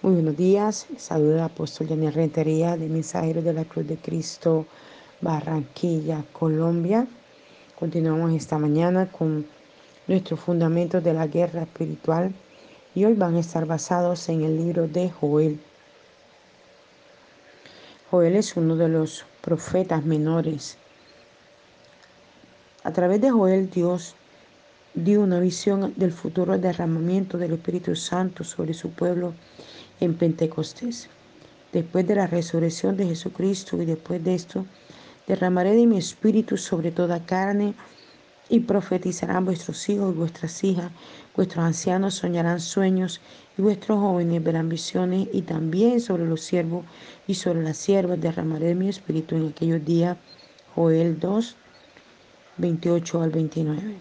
Muy buenos días, saludo al apóstol Daniel Rentería de Mensajero de la Cruz de Cristo, Barranquilla, Colombia. Continuamos esta mañana con nuestros fundamentos de la guerra espiritual y hoy van a estar basados en el libro de Joel. Joel es uno de los profetas menores. A través de Joel Dios dio una visión del futuro derramamiento del Espíritu Santo sobre su pueblo en Pentecostés. Después de la resurrección de Jesucristo y después de esto, derramaré de mi espíritu sobre toda carne y profetizarán vuestros hijos y vuestras hijas, vuestros ancianos soñarán sueños y vuestros jóvenes verán visiones y también sobre los siervos y sobre las siervas derramaré de mi espíritu en aquellos días. Joel 2, 28 al 29.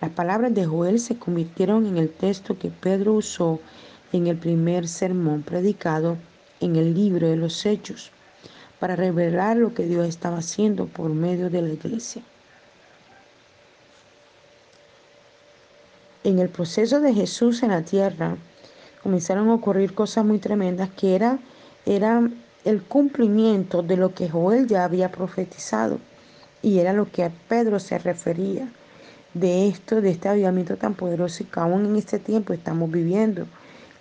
Las palabras de Joel se convirtieron en el texto que Pedro usó en el primer sermón predicado en el libro de los Hechos para revelar lo que Dios estaba haciendo por medio de la iglesia. En el proceso de Jesús en la tierra comenzaron a ocurrir cosas muy tremendas que era, era el cumplimiento de lo que Joel ya había profetizado y era lo que a Pedro se refería de esto, de este avivamiento tan poderoso que aún en este tiempo estamos viviendo.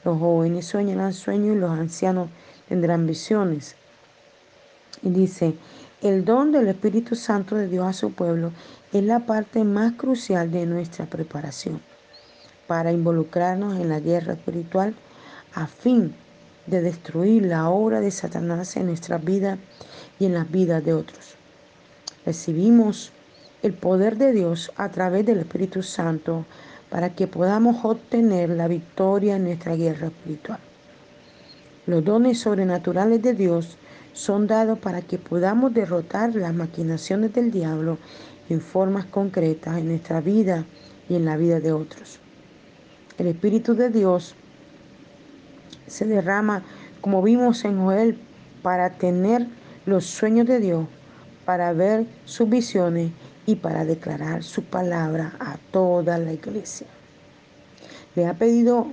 Los jóvenes soñarán sueños y los ancianos tendrán visiones. Y dice, el don del Espíritu Santo de Dios a su pueblo es la parte más crucial de nuestra preparación para involucrarnos en la guerra espiritual a fin de destruir la obra de Satanás en nuestra vida y en las vidas de otros. Recibimos el poder de Dios a través del Espíritu Santo para que podamos obtener la victoria en nuestra guerra espiritual. Los dones sobrenaturales de Dios son dados para que podamos derrotar las maquinaciones del diablo en formas concretas en nuestra vida y en la vida de otros. El Espíritu de Dios se derrama, como vimos en Joel, para tener los sueños de Dios, para ver sus visiones y para declarar su palabra a toda la iglesia. Le ha pedido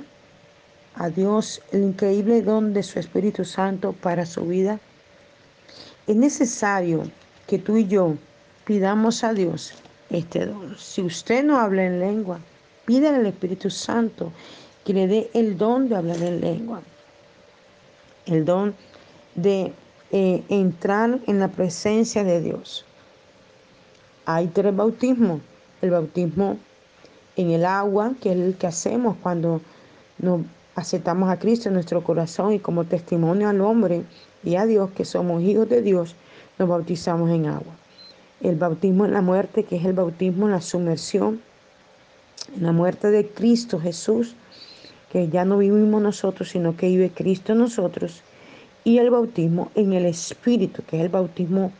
a Dios el increíble don de su Espíritu Santo para su vida. Es necesario que tú y yo pidamos a Dios este don. Si usted no habla en lengua, pídale al Espíritu Santo que le dé el don de hablar en lengua. El don de eh, entrar en la presencia de Dios. Hay tres bautismos. El bautismo en el agua, que es el que hacemos cuando nos aceptamos a Cristo en nuestro corazón y como testimonio al hombre y a Dios que somos hijos de Dios, nos bautizamos en agua. El bautismo en la muerte, que es el bautismo en la sumersión, en la muerte de Cristo Jesús, que ya no vivimos nosotros, sino que vive Cristo en nosotros. Y el bautismo en el Espíritu, que es el bautismo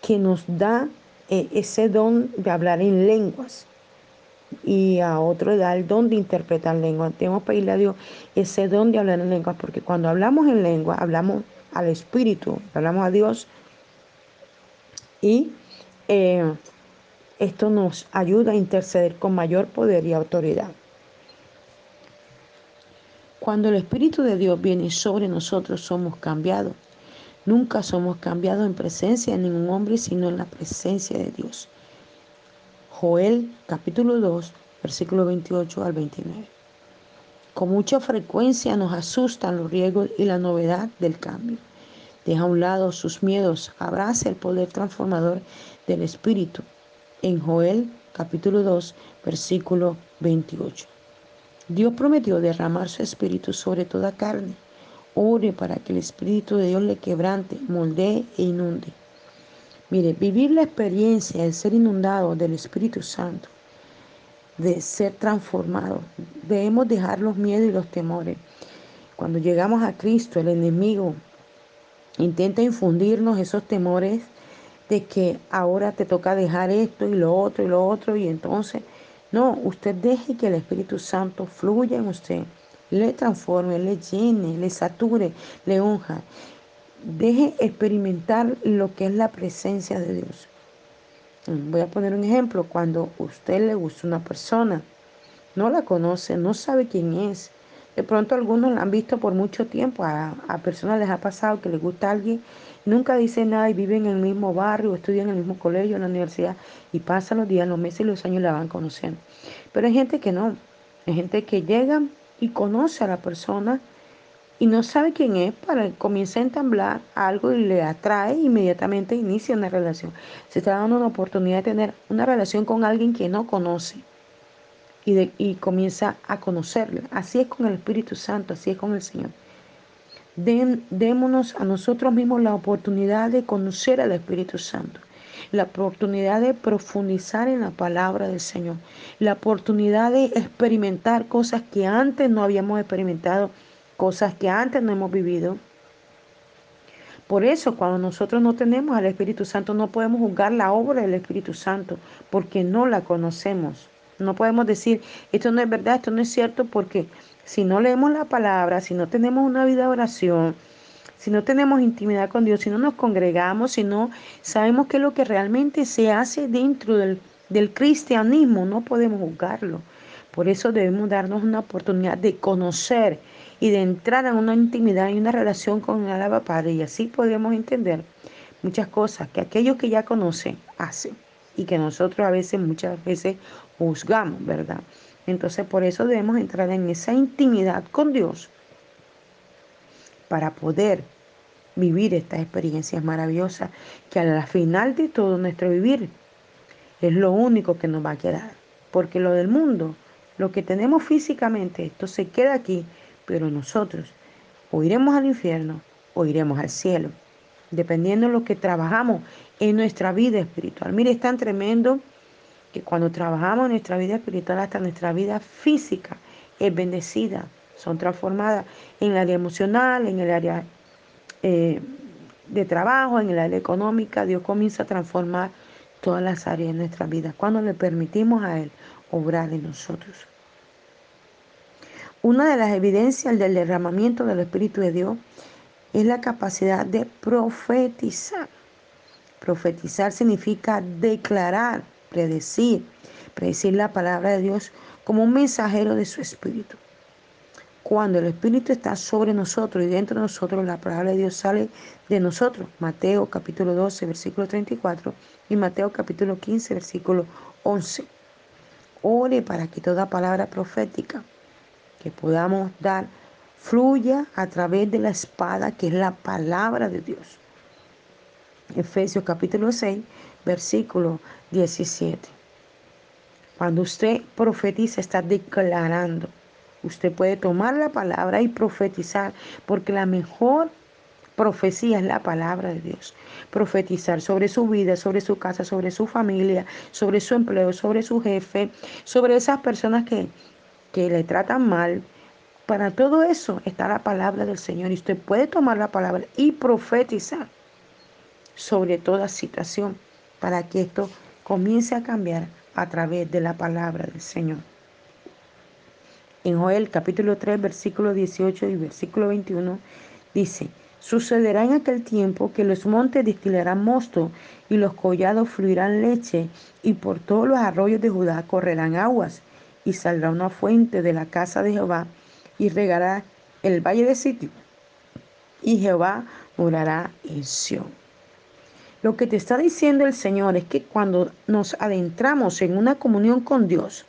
que nos da eh, ese don de hablar en lenguas y a otro da el don de interpretar lenguas. Tenemos que pedirle a Dios ese don de hablar en lenguas, porque cuando hablamos en lengua, hablamos al Espíritu, hablamos a Dios y eh, esto nos ayuda a interceder con mayor poder y autoridad. Cuando el Espíritu de Dios viene sobre nosotros, somos cambiados. Nunca somos cambiados en presencia de ningún hombre, sino en la presencia de Dios. Joel capítulo 2, versículo 28 al 29. Con mucha frecuencia nos asustan los riesgos y la novedad del cambio. Deja a un lado sus miedos, abraza el poder transformador del Espíritu. En Joel capítulo 2, versículo 28. Dios prometió derramar su Espíritu sobre toda carne Ore para que el Espíritu de Dios le quebrante, moldee e inunde. Mire, vivir la experiencia de ser inundado del Espíritu Santo, de ser transformado, debemos dejar los miedos y los temores. Cuando llegamos a Cristo, el enemigo intenta infundirnos esos temores de que ahora te toca dejar esto y lo otro y lo otro y entonces, no, usted deje que el Espíritu Santo fluya en usted le transforme, le llene, le sature, le unja. Deje experimentar lo que es la presencia de Dios. Voy a poner un ejemplo. Cuando usted le gusta una persona, no la conoce, no sabe quién es, De pronto algunos la han visto por mucho tiempo, a, a personas les ha pasado que les gusta alguien, nunca dicen nada y viven en el mismo barrio, estudian en el mismo colegio, en la universidad y pasan los días, los meses y los años y la van conociendo. Pero hay gente que no, hay gente que llega y conoce a la persona y no sabe quién es, para comienza a entamblar algo y le atrae, inmediatamente inicia una relación. Se está dando una oportunidad de tener una relación con alguien que no conoce y, y comienza a conocerla. Así es con el Espíritu Santo, así es con el Señor. démonos a nosotros mismos la oportunidad de conocer al Espíritu Santo, la oportunidad de profundizar en la palabra del Señor, la oportunidad de experimentar cosas que antes no habíamos experimentado, cosas que antes no hemos vivido. Por eso cuando nosotros no tenemos al Espíritu Santo no podemos juzgar la obra del Espíritu Santo porque no la conocemos. No podemos decir, esto no es verdad, esto no es cierto, porque si no leemos la palabra, si no tenemos una vida de oración, si no tenemos intimidad con Dios, si no nos congregamos, si no sabemos qué es lo que realmente se hace dentro del, cristianismo, no podemos juzgarlo. Por eso debemos darnos una oportunidad de conocer y de entrar en una intimidad y una relación con el Abba Padre. Y así podemos entender muchas cosas que aquellos que ya conocen hacen y que nosotros a veces, muchas veces juzgamos, ¿verdad? Entonces por eso debemos entrar en esa intimidad con Dios para poder vivir estas experiencias maravillosas que a la final de todo nuestro vivir es lo único que nos va a quedar. Porque lo del mundo, lo que tenemos físicamente, esto se queda aquí, pero nosotros o iremos al infierno o iremos al cielo, dependiendo de lo que trabajamos en nuestra vida espiritual. Mire, es tan tremendo que cuando trabajamos en nuestra vida espiritual, hasta nuestra vida física es bendecida, son transformadas en el área emocional, en el área eh, de trabajo, en el área económica. Dios comienza a transformar todas las áreas de nuestra vida cuando le permitimos a Él obrar en nosotros. Una de las evidencias del derramamiento del Espíritu de Dios es la capacidad de profetizar. Profetizar significa declarar, predecir, predecir la palabra de Dios como un mensajero de su Espíritu. Cuando el Espíritu está sobre nosotros y dentro de nosotros, la palabra de Dios sale de nosotros. Mateo capítulo 12, versículo 34 y Mateo capítulo 15, versículo 11. Ore para que toda palabra profética que podamos dar fluya a través de la espada que es la palabra de Dios. Efesios capítulo 6, versículo 17. Cuando usted profetiza, está declarando. Usted puede tomar la palabra y profetizar, porque la mejor profecía es la palabra de Dios. Profetizar sobre su vida, sobre su casa, sobre su familia, sobre su empleo, sobre su jefe, sobre esas personas que que le tratan mal, para todo eso está la palabra del Señor y usted puede tomar la palabra y profetizar sobre toda situación para que esto comience a cambiar a través de la palabra del Señor. En Joel capítulo 3 versículo 18 y versículo 21 dice, sucederá en aquel tiempo que los montes destilarán mosto y los collados fluirán leche y por todos los arroyos de Judá correrán aguas y saldrá una fuente de la casa de Jehová y regará el valle de sitio. Y Jehová morará en Sion. Lo que te está diciendo el Señor es que cuando nos adentramos en una comunión con Dios,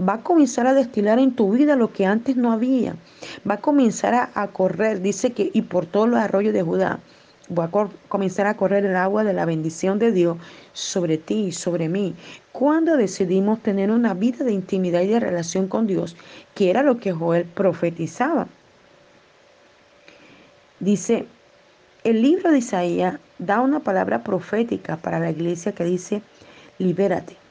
va a comenzar a destilar en tu vida lo que antes no había. Va a comenzar a, correr, dice que, y por todos los arroyos de Judá Voy a comenzar a correr el agua de la bendición de Dios sobre ti y sobre mí. Cuando decidimos tener una vida de intimidad y de relación con Dios, que era lo que Joel profetizaba. Dice, el libro de Isaías da una palabra profética para la iglesia que dice, libérate.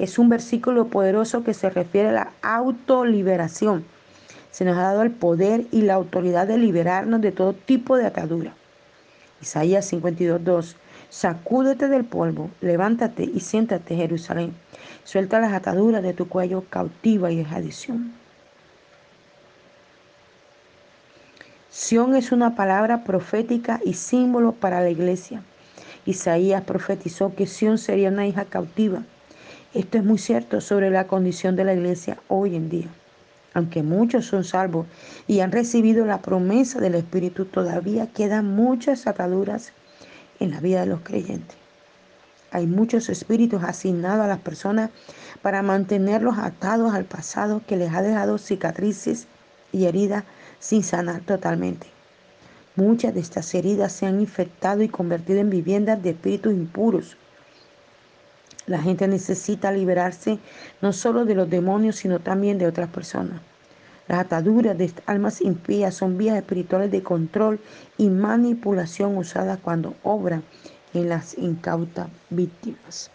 Es un versículo poderoso que se refiere a la autoliberación. Se nos ha dado el poder y la autoridad de liberarnos de todo tipo de atadura. Isaías 52, Sacúdete del polvo, levántate y siéntate, Jerusalén. Suelta las ataduras de tu cuello cautiva y adición. Sión es una palabra profética y símbolo para la iglesia. Isaías profetizó que Sión sería una hija cautiva. Esto es muy cierto sobre la condición de la iglesia hoy en día. Aunque muchos son salvos y han recibido la promesa del Espíritu, todavía quedan muchas ataduras en la vida de los creyentes. Hay muchos espíritus asignados a las personas para mantenerlos atados al pasado que les ha dejado cicatrices y heridas sin sanar totalmente. Muchas de estas heridas se han infectado y convertido en viviendas de espíritus impuros. La gente necesita liberarse no solo de los demonios, sino también de otras personas. Las ataduras de almas impías son vías espirituales de control y manipulación usadas cuando obran en las incautas víctimas.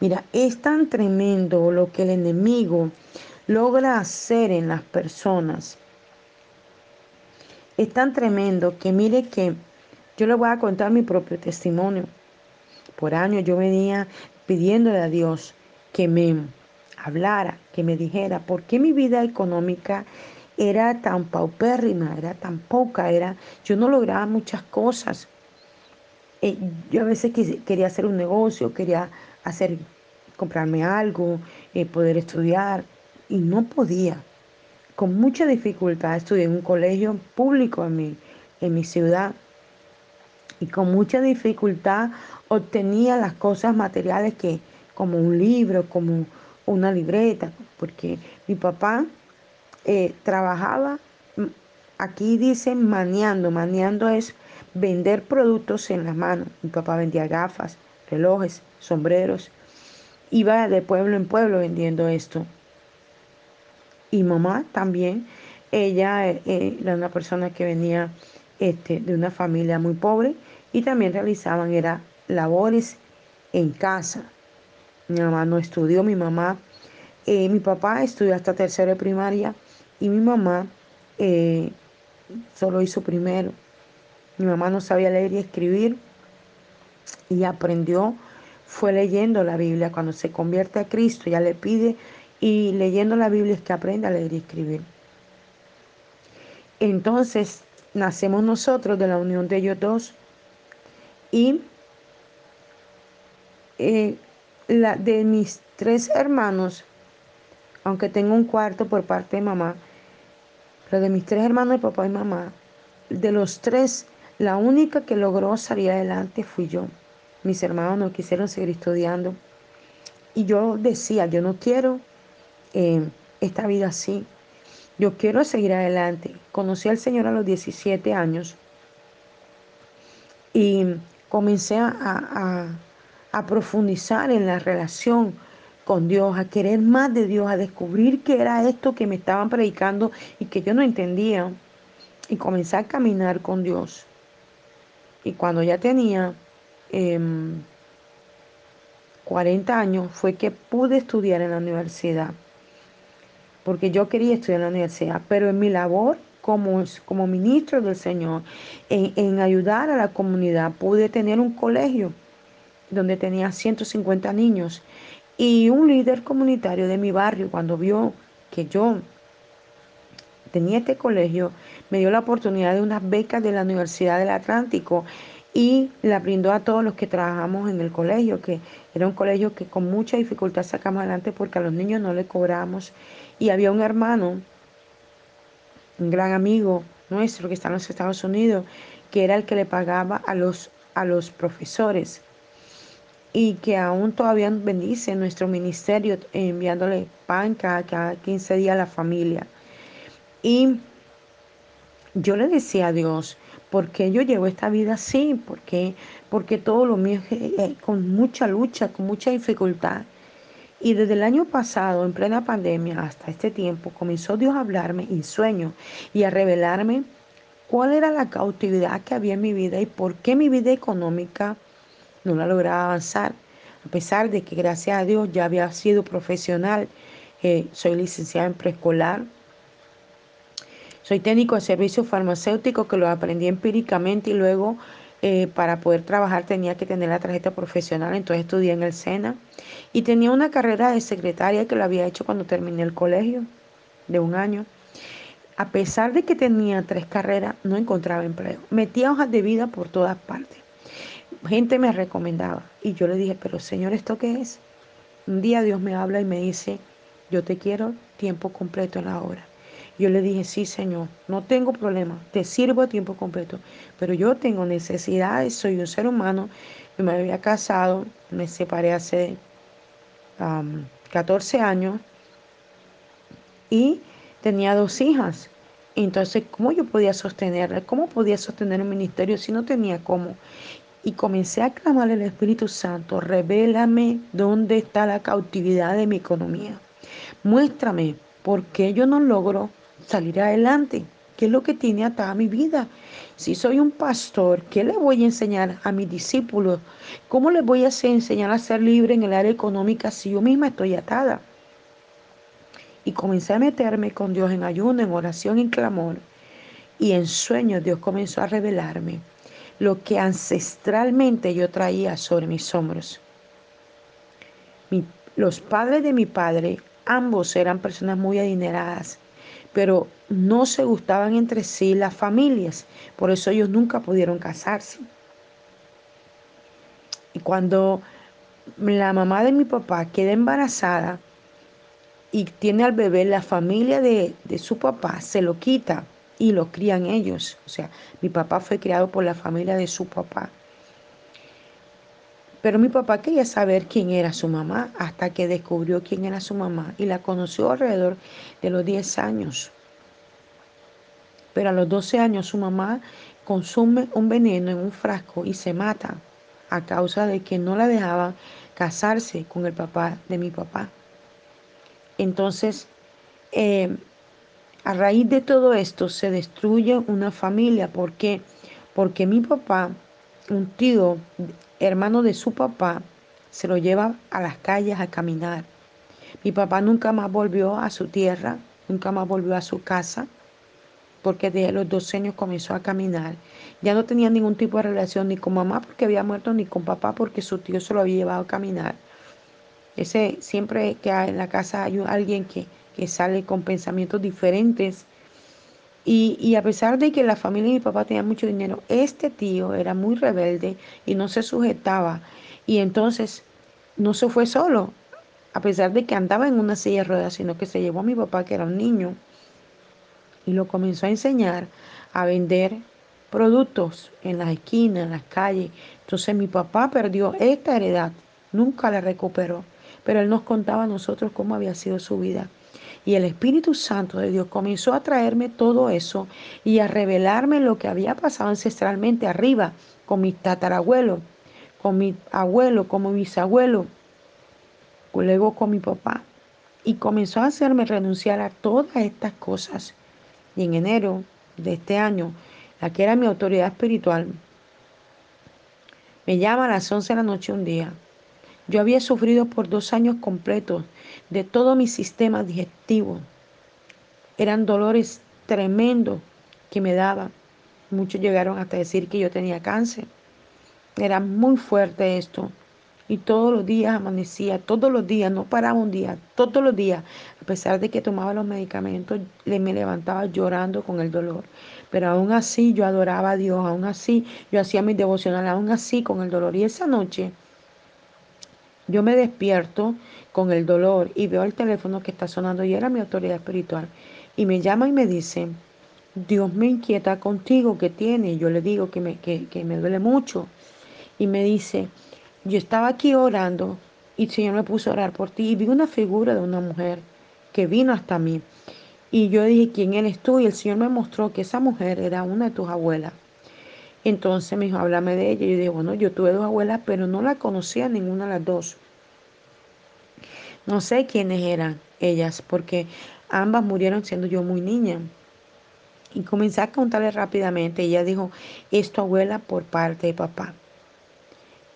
Mira, es tan tremendo lo que el enemigo logra hacer en las personas. Es tan tremendo que mire que yo le voy a contar mi propio testimonio. Por años yo venía pidiéndole a Dios que me hablara, que me dijera por qué mi vida económica era tan paupérrima, era tan poca, era yo no lograba muchas cosas. Eh, yo a veces quería hacer un negocio, quería hacer comprarme algo, eh, poder estudiar y no podía. Con mucha dificultad estudié en un colegio público en mi, en mi ciudad y con mucha dificultad obtenía las cosas materiales que como un libro, como una libreta, porque mi papá eh, trabajaba, mm, aquí dicen maniando, maniando es vender productos en las manos. Mi papá vendía gafas, relojes, sombreros, iba de pueblo en pueblo vendiendo esto. Y mamá también, ella eh, eh, era una persona que venía este, de una familia muy pobre y también realizaban era labores en casa. Mi mamá no estudió, mi mamá, eh, mi papá estudió hasta tercero de primaria y mi mamá solo hizo primero. Mi mamá no sabía leer y escribir y aprendió fue leyendo la Biblia. Cuando se convierte a Cristo, ya le pide y leyendo la Biblia es que aprende a leer y escribir. Entonces, nacemos nosotros de la unión de ellos dos y eh, la, de mis tres hermanos, aunque tengo un cuarto por parte de mamá, pero de mis tres hermanos de papá y mamá, de los tres, la única que logró salir adelante fui yo. Mis hermanos no quisieron seguir estudiando. Y yo decía, yo no quiero eh, esta vida así. Yo quiero seguir adelante. Conocí al Señor a los 17 años y comencé a, a profundizar en la relación con Dios, a querer más de Dios, a descubrir qué era esto que me estaban predicando y que yo no entendía. Y comencé a caminar con Dios. Y cuando ya tenía 40 em, años fue que pude estudiar en la universidad, porque yo quería estudiar en la universidad, pero en mi labor como, como ministro del Señor, en, en ayudar a la comunidad, pude tener un colegio donde tenía 150 niños y un líder comunitario de mi barrio cuando vio que yo tenía este colegio, me dio la oportunidad de unas becas de la Universidad del Atlántico y la brindó a todos los que trabajamos en el colegio, que era un colegio que con mucha dificultad sacamos adelante porque a los niños no le cobramos. Y había un hermano, un gran amigo nuestro que está en los Estados Unidos, que era el que le pagaba a los, a los profesores y que aún todavía bendice nuestro ministerio enviándole pan cada, cada 15 días a la familia. Y yo le decía a Dios, ¿Por qué yo llevo esta vida así? ¿Por qué? Porque todo lo mío es con mucha lucha, con mucha dificultad. Y desde el año pasado, en plena pandemia, hasta este tiempo, comenzó Dios a hablarme en sueños y a revelarme cuál era la cautividad que había en mi vida y por qué mi vida económica no la lograba avanzar. A pesar de que, gracias a Dios, ya había sido profesional, eh, soy licenciada en preescolar, soy técnico de servicios farmacéuticos que lo aprendí empíricamente y luego eh, para poder trabajar tenía que tener la tarjeta profesional, entonces estudié en el SENA y tenía una carrera de secretaria que lo había hecho cuando terminé el colegio de un año. A pesar de que tenía tres carreras, no encontraba empleo. Metía hojas de vida por todas partes. Gente me recomendaba y yo le dije, pero Señor, ¿esto qué es? Un día Dios me habla y me dice, yo te quiero tiempo completo en la obra. Yo le dije, sí, Señor, no tengo problema, te sirvo a tiempo completo, pero yo tengo necesidades, soy un ser humano, me había casado, me separé hace 14 años y tenía dos hijas. Entonces, ¿cómo yo podía sostenerla? ¿Cómo podía sostener un ministerio si no tenía cómo? Y comencé a clamar al Espíritu Santo, revélame dónde está la cautividad de mi economía. Muéstrame por qué yo no logro salir adelante. ¿Qué es lo que tiene atada mi vida? Si soy un pastor, ¿qué le voy a enseñar a mis discípulos? ¿Cómo les voy a enseñar a ser libre en el área económica si yo misma estoy atada? Y comencé a meterme con Dios en ayuno, en oración, en clamor. Y en sueños Dios comenzó a revelarme lo que ancestralmente yo traía sobre mis hombros. los padres de mi padre, ambos eran personas muy adineradas pero no se gustaban entre sí las familias, por eso ellos nunca pudieron casarse. Y cuando la mamá de mi papá queda embarazada y tiene al bebé, la familia de, de su papá se lo quita y lo crían ellos. O sea, mi papá fue criado por la familia de su papá. Pero mi papá quería saber quién era su mamá hasta que descubrió quién era su mamá y la conoció alrededor de los 10 años. Pero a los 12 años su mamá consume un veneno en un frasco y se mata a causa de que no la dejaba casarse con el papá de mi papá. Entonces, eh, a raíz de todo esto se destruye una familia. ¿Por qué? Porque mi papá, un tío hermano de su papá, se lo lleva a las calles a caminar. Mi papá nunca más volvió a su tierra, nunca más volvió a su casa, porque desde los 12 años comenzó a caminar. Ya no tenía ningún tipo de relación ni con mamá porque había muerto, ni con papá porque su tío se lo había llevado a caminar. Ese, siempre que en la casa hay alguien que, que sale con pensamientos diferentes. Y, y, a pesar de que la familia de mi papá tenía mucho dinero, este tío era muy rebelde y no se sujetaba. Y entonces no se fue solo, a pesar de que andaba en una silla de ruedas, sino que se llevó a mi papá, que era un niño, y lo comenzó a enseñar a vender productos en las esquinas, en las calles. Entonces mi papá perdió esta heredad, nunca la recuperó, pero él nos contaba a nosotros cómo había sido su vida. Y el Espíritu Santo de Dios comenzó a traerme todo eso y a revelarme lo que había pasado ancestralmente arriba con mis tatarabuelos, con mi abuelo, con mi bisabuelo, luego con mi papá. Y comenzó a hacerme renunciar a todas estas cosas y en enero de este año, la que era mi autoridad espiritual, me llama a las 11 de la noche un día. Yo había sufrido por dos años completos de todo mi sistema digestivo. Eran dolores tremendos que me daban. Muchos llegaron hasta decir que yo tenía cáncer. Era muy fuerte esto. Y todos los días amanecía, todos los días, no paraba un día, todos los días, a pesar de que tomaba los medicamentos, me levantaba llorando con el dolor. Pero aún así yo adoraba a Dios, aún así yo hacía mi devocional, aún así con el dolor. Y esa noche yo me despierto con el dolor y veo el teléfono que está sonando y era mi autoridad espiritual. Y me llama y me dice, Dios me inquieta contigo, ¿qué tiene? Y yo le digo que me, que, que me duele mucho. Y me dice, yo estaba aquí orando y el Señor me puso a orar por ti y vi una figura de una mujer que vino hasta mí. Y yo dije, ¿quién eres tú? Y el Señor me mostró que esa mujer era una de tus abuelas. Entonces me dijo, háblame de ella. Y yo dije, bueno, yo tuve dos abuelas, pero no la conocía ninguna de las dos. No sé quiénes eran ellas, porque ambas murieron siendo yo muy niña. Y comencé a contarle rápidamente. Ella dijo, es tu abuela por parte de papá.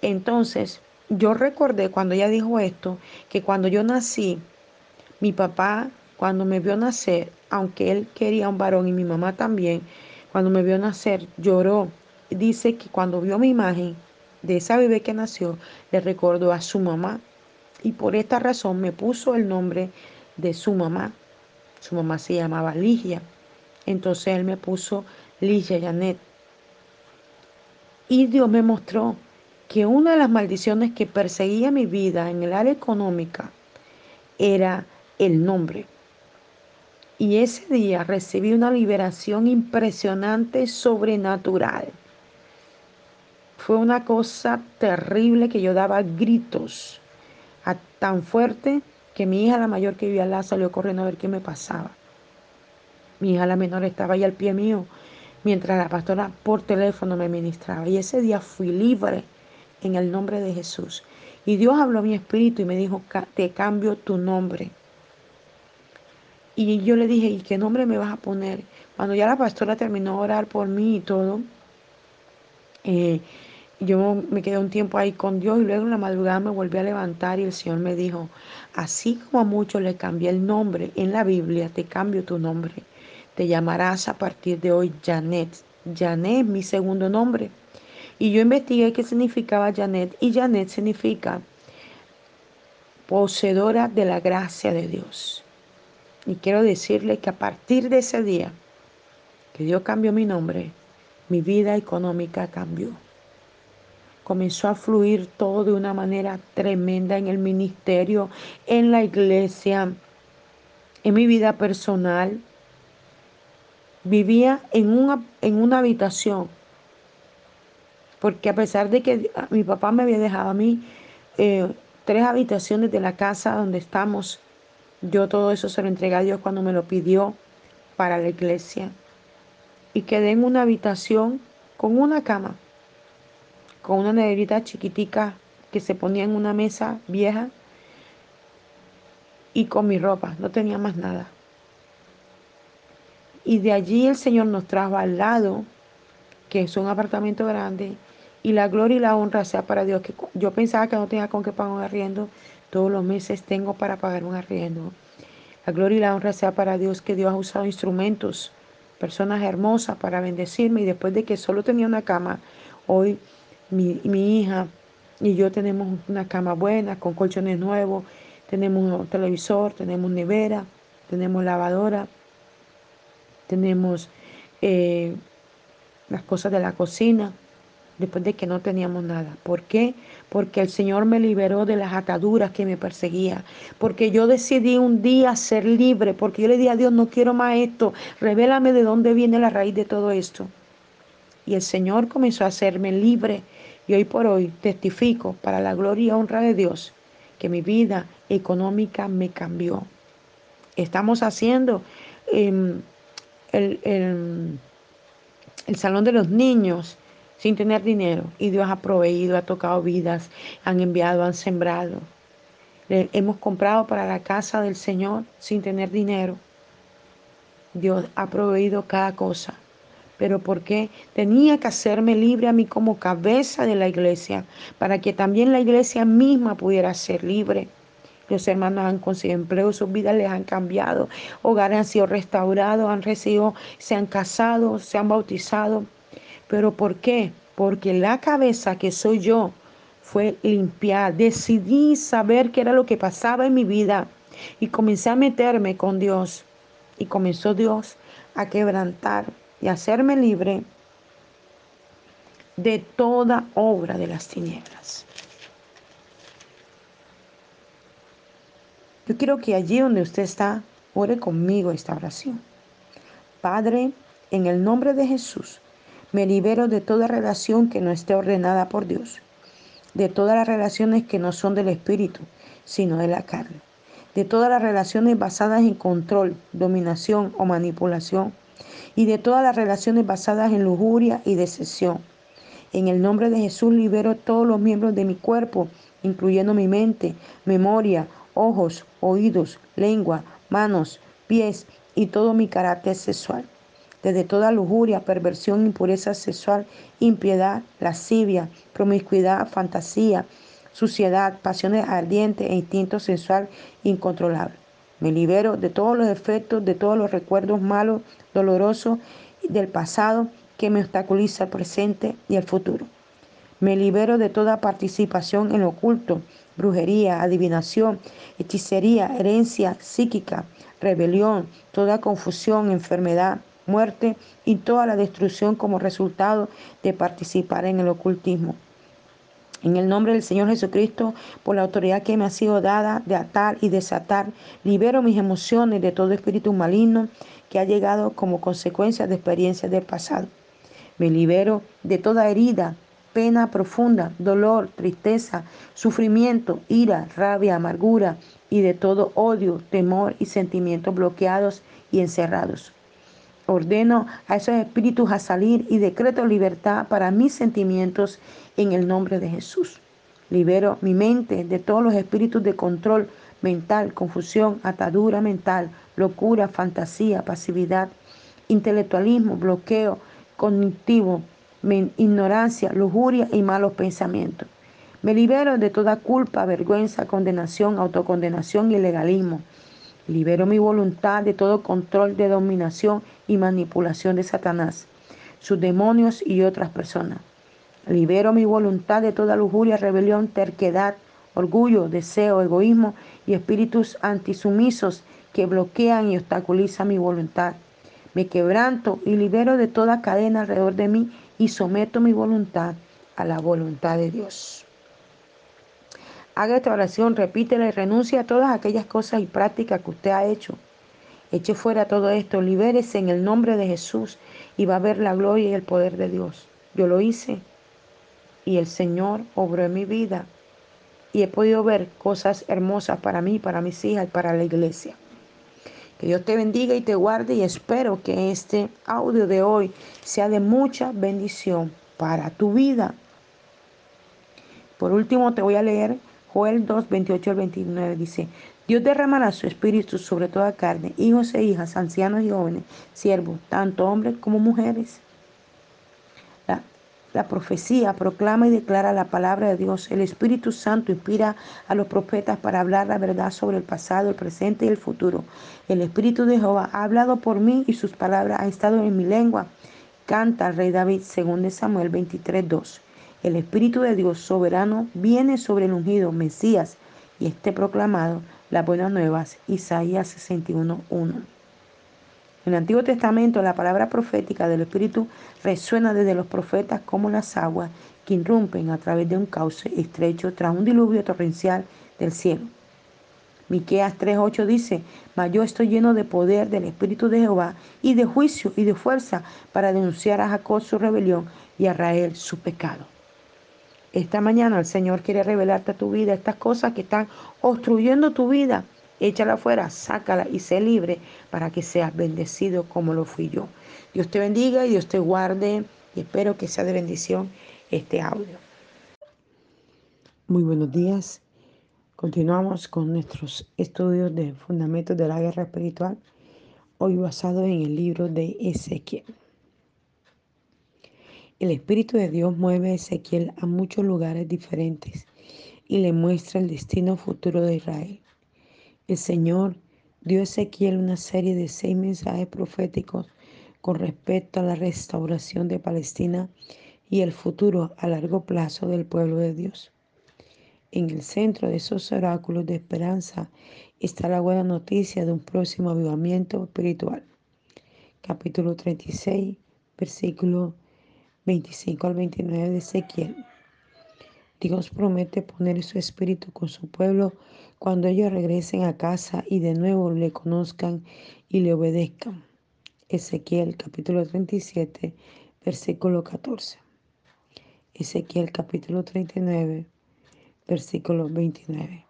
Entonces, yo recordé cuando ella dijo esto, que cuando yo nací, mi papá, cuando me vio nacer, aunque él quería un varón y mi mamá también, cuando me vio nacer, lloró. Dice que cuando vio mi imagen de esa bebé que nació, le recordó a su mamá. Y por esta razón me puso el nombre de su mamá. Su mamá se llamaba Ligia. Entonces él me puso Ligia Janet. Y Dios me mostró que una de las maldiciones que perseguía mi vida en el área económica era el nombre. Y ese día recibí una liberación impresionante, sobrenatural. Fue una cosa terrible que yo daba gritos tan fuerte que mi hija, la mayor que vivía al salió corriendo a ver qué me pasaba. Mi hija, la menor, estaba ahí al pie mío, mientras la pastora por teléfono me ministraba. Y ese día fui libre en el nombre de Jesús. Y Dios habló a mi espíritu y me dijo, te cambio tu nombre. Y yo le dije, ¿y qué nombre me vas a poner? Cuando ya la pastora terminó de orar por mí y todo, eh, yo me quedé un tiempo ahí con Dios y luego en la madrugada me volví a levantar y el Señor me dijo, así como a muchos le cambié el nombre en la Biblia, te cambio tu nombre. Te llamarás a partir de hoy Janet. Janet es mi segundo nombre. Y yo investigué qué significaba Janet y Janet significa poseedora de la gracia de Dios. Y quiero decirle que a partir de ese día que Dios cambió mi nombre, mi vida económica cambió. Comenzó a fluir todo de una manera tremenda en el ministerio, en la iglesia, en mi vida personal. Vivía en una, en una habitación, porque a pesar de que mi papá me había dejado a mí eh, tres habitaciones de la casa donde estamos, yo todo eso se lo entregué a Dios cuando me lo pidió para la iglesia. Y quedé en una habitación con una cama, con una neverita chiquitica que se ponía en una mesa vieja y con mi ropa, no tenía más nada. Y de allí el Señor nos trajo al lado, que es un apartamento grande, y la gloria y la honra sea para Dios. Que yo pensaba que no tenía con qué pagar un arriendo, todos los meses tengo para pagar un arriendo. La gloria y la honra sea para Dios, que Dios ha usado instrumentos, personas hermosas para bendecirme. Y después de que solo tenía una cama, hoy mi, mi hija y yo tenemos una cama buena, con colchones nuevos, tenemos un televisor, tenemos nevera, tenemos lavadora, tenemos eh, las cosas de la cocina, después de que no teníamos nada. ¿Por qué? Porque el Señor me liberó de las ataduras que me perseguía. Porque yo decidí un día ser libre. Porque yo le dije a Dios, no quiero más esto. Revélame de dónde viene la raíz de todo esto. Y el Señor comenzó a hacerme libre. Y hoy por hoy testifico para la gloria y honra de Dios que mi vida económica me cambió. Estamos haciendo em, el, el salón de los niños sin tener dinero. Y Dios ha proveído, ha tocado vidas, han enviado, han sembrado. hemos comprado para la casa del Señor sin tener dinero. Dios ha proveído cada cosa. Pero ¿por qué? Tenía que hacerme libre a mí como cabeza de la iglesia, para que también la iglesia misma pudiera ser libre. Los hermanos han conseguido empleo, sus vidas les han cambiado, hogares han sido restaurados, han recibido, se han casado, se han bautizado. ¿Pero por qué? Porque la cabeza que soy yo fue limpiada. Decidí saber qué era lo que pasaba en mi vida y comencé a meterme con Dios. Y comenzó Dios a quebrantar y hacerme libre de toda obra de las tinieblas. Yo quiero que allí donde usted está, ore conmigo esta oración. Padre, en el nombre de Jesús, me libero de toda relación que no esté ordenada por Dios, de todas las relaciones que no son del Espíritu, sino de la carne, de todas las relaciones basadas en control, dominación o manipulación, y de todas las relaciones basadas en lujuria y decepción. En el nombre de Jesús libero todos los miembros de mi cuerpo, incluyendo mi mente, memoria, ojos, oídos, lengua, manos, pies y todo mi carácter sexual desde toda lujuria, perversión, impureza sexual, impiedad, lascivia, promiscuidad, fantasía, suciedad, pasiones ardientes e instinto sexual incontrolable. Me libero de todos los efectos, de todos los recuerdos malos, dolorosos del pasado que me obstaculiza el presente y el futuro. Me libero de toda participación en lo oculto, brujería, adivinación, hechicería, herencia psíquica, rebelión, toda confusión, enfermedad, muerte y toda la destrucción como resultado de participar en el ocultismo. En el nombre del Señor Jesucristo, por la autoridad que me ha sido dada de atar y desatar, libero mis emociones de todo espíritu maligno que ha llegado como consecuencia de experiencias del pasado. Me libero de toda herida, pena profunda, dolor, tristeza, sufrimiento, ira, rabia, amargura y de todo odio, temor y sentimientos bloqueados y encerrados. Ordeno a esos espíritus a salir y decreto libertad para mis sentimientos en el nombre de Jesús. Libero mi mente de todos los espíritus de control mental, confusión, atadura mental, locura, fantasía, pasividad, intelectualismo, bloqueo cognitivo, ignorancia, lujuria y malos pensamientos. Me libero de toda culpa, vergüenza, condenación, autocondenación y legalismo. Libero mi voluntad de todo control de dominación y manipulación de Satanás, sus demonios y otras personas. Libero mi voluntad de toda lujuria, rebelión, terquedad, orgullo, deseo, egoísmo y espíritus antisumisos que bloquean y obstaculizan mi voluntad. Me quebranto y libero de toda cadena alrededor de mí y someto mi voluntad a la voluntad de Dios. Haga esta oración, repítela y renuncia a todas aquellas cosas y prácticas que usted ha hecho. Eche fuera todo esto, libérese en el nombre de Jesús y va a ver la gloria y el poder de Dios. Yo lo hice y el Señor obró en mi vida y he podido ver cosas hermosas para mí, para mis hijas y para la iglesia. Que Dios te bendiga y te guarde y espero que este audio de hoy sea de mucha bendición para tu vida. Por último te voy a leer Joel 2, 28 al 29. Dice, Dios derramará su espíritu sobre toda carne, hijos e hijas, ancianos y jóvenes, siervos, tanto hombres como mujeres la profecía proclama y declara la palabra de Dios. El Espíritu Santo inspira a los profetas para hablar la verdad sobre el pasado, el presente y el futuro. El Espíritu de Jehová ha hablado por mí y sus palabras han estado en mi lengua. Canta el rey David, según Samuel 23, 2. El Espíritu de Dios soberano viene sobre el ungido Mesías y esté proclamado las buenas nuevas. Isaías 61, 1. En el Antiguo Testamento la palabra profética del Espíritu resuena desde los profetas como las aguas que irrumpen a través de un cauce estrecho tras un diluvio torrencial del cielo. Miqueas 3:8 dice, "Mas yo estoy lleno de poder del Espíritu de Jehová y de juicio y de fuerza para denunciar a Jacob su rebelión y a Israel su pecado." Esta mañana el Señor quiere revelarte a tu vida estas cosas que están obstruyendo tu vida échala afuera, sácala y sé libre para que seas bendecido como lo fui yo. Dios te bendiga y Dios te guarde y espero que sea de bendición este audio. Muy buenos días. Continuamos con nuestros estudios de fundamentos de la guerra espiritual, hoy basado en el libro de Ezequiel. El Espíritu de Dios mueve a Ezequiel a muchos lugares diferentes y le muestra el destino futuro de Israel. El Señor dio a Ezequiel una serie de seis mensajes proféticos con respecto a la restauración de Palestina y el futuro a largo plazo del pueblo de Dios. En el centro de esos oráculos de esperanza está la buena noticia de un próximo avivamiento espiritual. Capítulo 36, versículo 25 al 29 de Ezequiel. Dios promete poner su espíritu con su pueblo cuando ellos regresen a casa y de nuevo le conozcan y le obedezcan. Ezequiel capítulo 37, versículo 14. Ezequiel capítulo 39, versículo 29.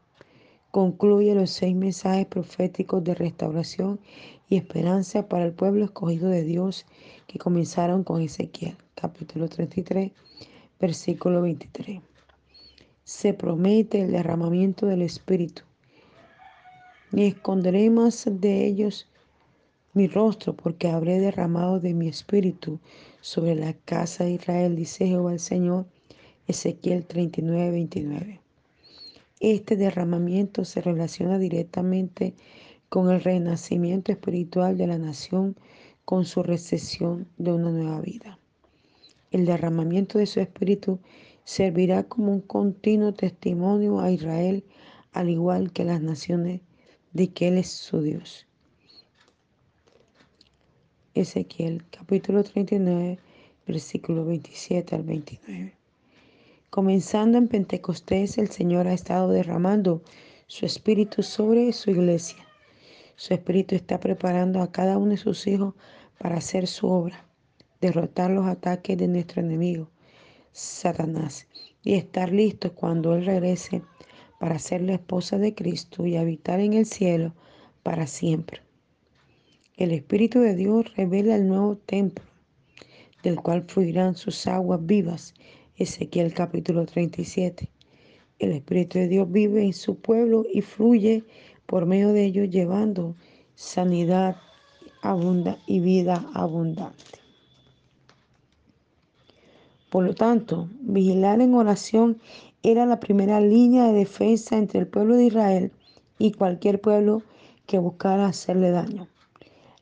Concluye los seis mensajes proféticos de restauración y esperanza para el pueblo escogido de Dios que comenzaron con Ezequiel capítulo 33, versículo 23 se promete el derramamiento del Espíritu. Ni esconderé más de ellos mi rostro, porque habré derramado de mi Espíritu sobre la casa de Israel, dice Jehová el Señor. Ezequiel 39, 29. Este derramamiento se relaciona directamente con el renacimiento espiritual de la nación, con su recesión de una nueva vida. El derramamiento de su espíritu servirá como un continuo testimonio a Israel, al igual que las naciones, de que Él es su Dios. Ezequiel capítulo 39, versículo 27 al 29. Comenzando en Pentecostés, el Señor ha estado derramando su espíritu sobre su iglesia. Su espíritu está preparando a cada uno de sus hijos para hacer su obra, derrotar los ataques de nuestro enemigo, Satanás, y estar listos cuando Él regrese para ser la esposa de Cristo y habitar en el cielo para siempre. El Espíritu de Dios revela el nuevo templo, del cual fluirán sus aguas vivas. Ezequiel capítulo 37. El Espíritu de Dios vive en su pueblo y fluye por medio de ellos llevando sanidad abunda y vida abundante. Por lo tanto, vigilar en oración era la primera línea de defensa entre el pueblo de Israel y cualquier pueblo que buscara hacerle daño.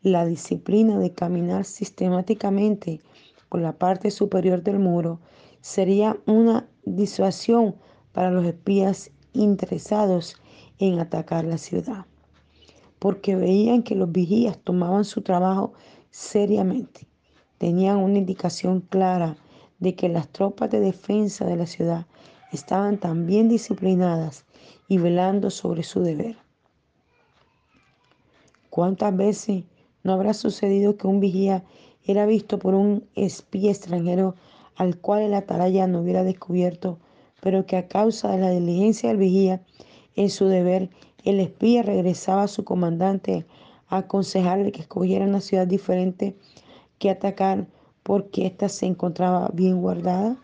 La disciplina de caminar sistemáticamente por la parte superior del muro sería una disuasión para los espías interesados en atacar la ciudad, porque veían que los vigías tomaban su trabajo seriamente. Tenían una indicación clara de que las tropas de defensa de la ciudad estaban también disciplinadas y velando sobre su deber. ¿Cuántas veces no habrá sucedido que un vigía era visto por un espía extranjero al cual el atalaya no hubiera descubierto, pero que a causa de la diligencia del vigía en su deber, el espía regresaba a su comandante a aconsejarle que escogiera una ciudad diferente que atacar porque ésta se encontraba bien guardada?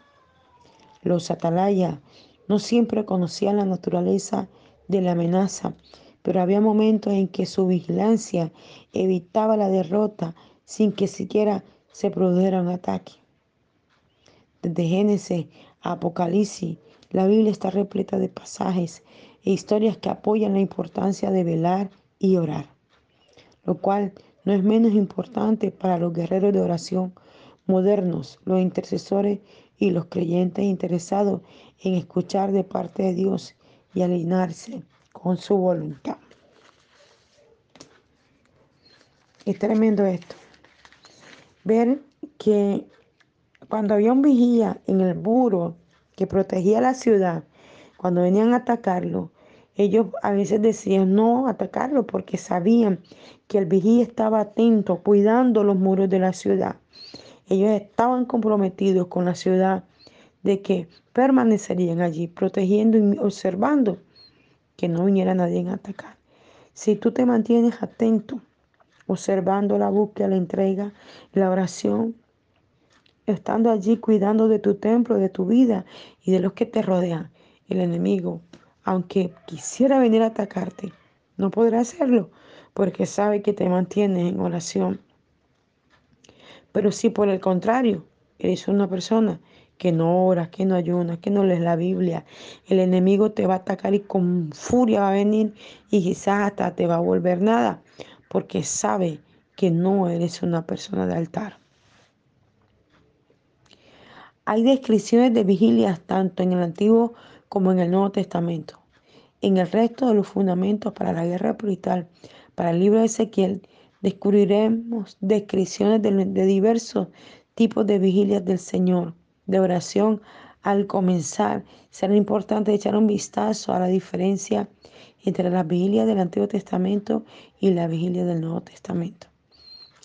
Los atalayas no siempre conocían la naturaleza de la amenaza, pero había momentos en que su vigilancia evitaba la derrota sin que siquiera se produjera un ataque. Desde Génesis a Apocalipsis, la Biblia está repleta de pasajes e historias que apoyan la importancia de velar y orar, lo cual no es menos importante para los guerreros de oración modernos, los intercesores y los creyentes interesados en escuchar de parte de Dios y alinearse con su voluntad. Es tremendo esto. Ver que cuando había un vigía en el muro que protegía la ciudad, cuando venían a atacarlo, ellos a veces decían no atacarlo porque sabían que el vigía estaba atento, cuidando los muros de la ciudad. Ellos estaban comprometidos con la ciudad de que permanecerían allí, protegiendo y observando que no viniera nadie a atacar. Si tú te mantienes atento, observando la búsqueda, la entrega, la oración, estando allí cuidando de tu templo, de tu vida y de los que te rodean, el enemigo, aunque quisiera venir a atacarte, no podrá hacerlo porque sabe que te mantienes en oración. Pero si por el contrario eres una persona que no oras, que no ayunas, que no lees la Biblia, el enemigo te va a atacar y con furia va a venir y quizás hasta te va a volver nada, porque sabe que no eres una persona de altar. Hay descripciones de vigilias tanto en el Antiguo como en el Nuevo Testamento. En el resto de los fundamentos para la guerra espiritual, para el libro de Ezequiel, descubriremos descripciones de, diversos tipos de vigilias del Señor de oración al comenzar, será importante echar un vistazo a la diferencia entre la vigilia del Antiguo Testamento y la vigilia del Nuevo Testamento.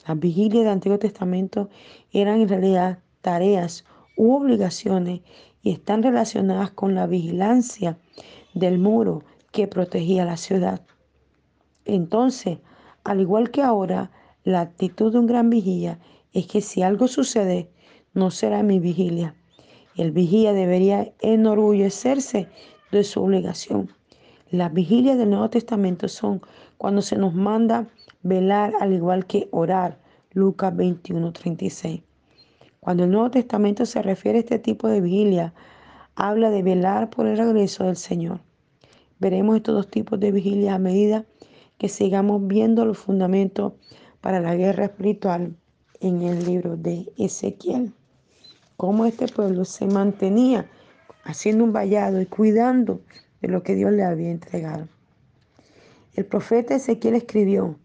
Las vigilias del Antiguo Testamento eran en realidad tareas u obligaciones y están relacionadas con la vigilancia del muro que protegía la ciudad. Entonces, al igual que ahora, la actitud de un gran vigía es que si algo sucede, no será mi vigilia. El vigía debería enorgullecerse de su obligación. Las vigilias del Nuevo Testamento son cuando se nos manda velar al igual que orar. Lucas 21, 36. Cuando el Nuevo Testamento se refiere a este tipo de vigilia, habla de velar por el regreso del Señor. Veremos estos dos tipos de vigilia a medida que sigamos viendo los fundamentos para la guerra espiritual en el libro de Ezequiel cómo este pueblo se mantenía haciendo un vallado y cuidando de lo que Dios le había entregado. El profeta Ezequiel escribió,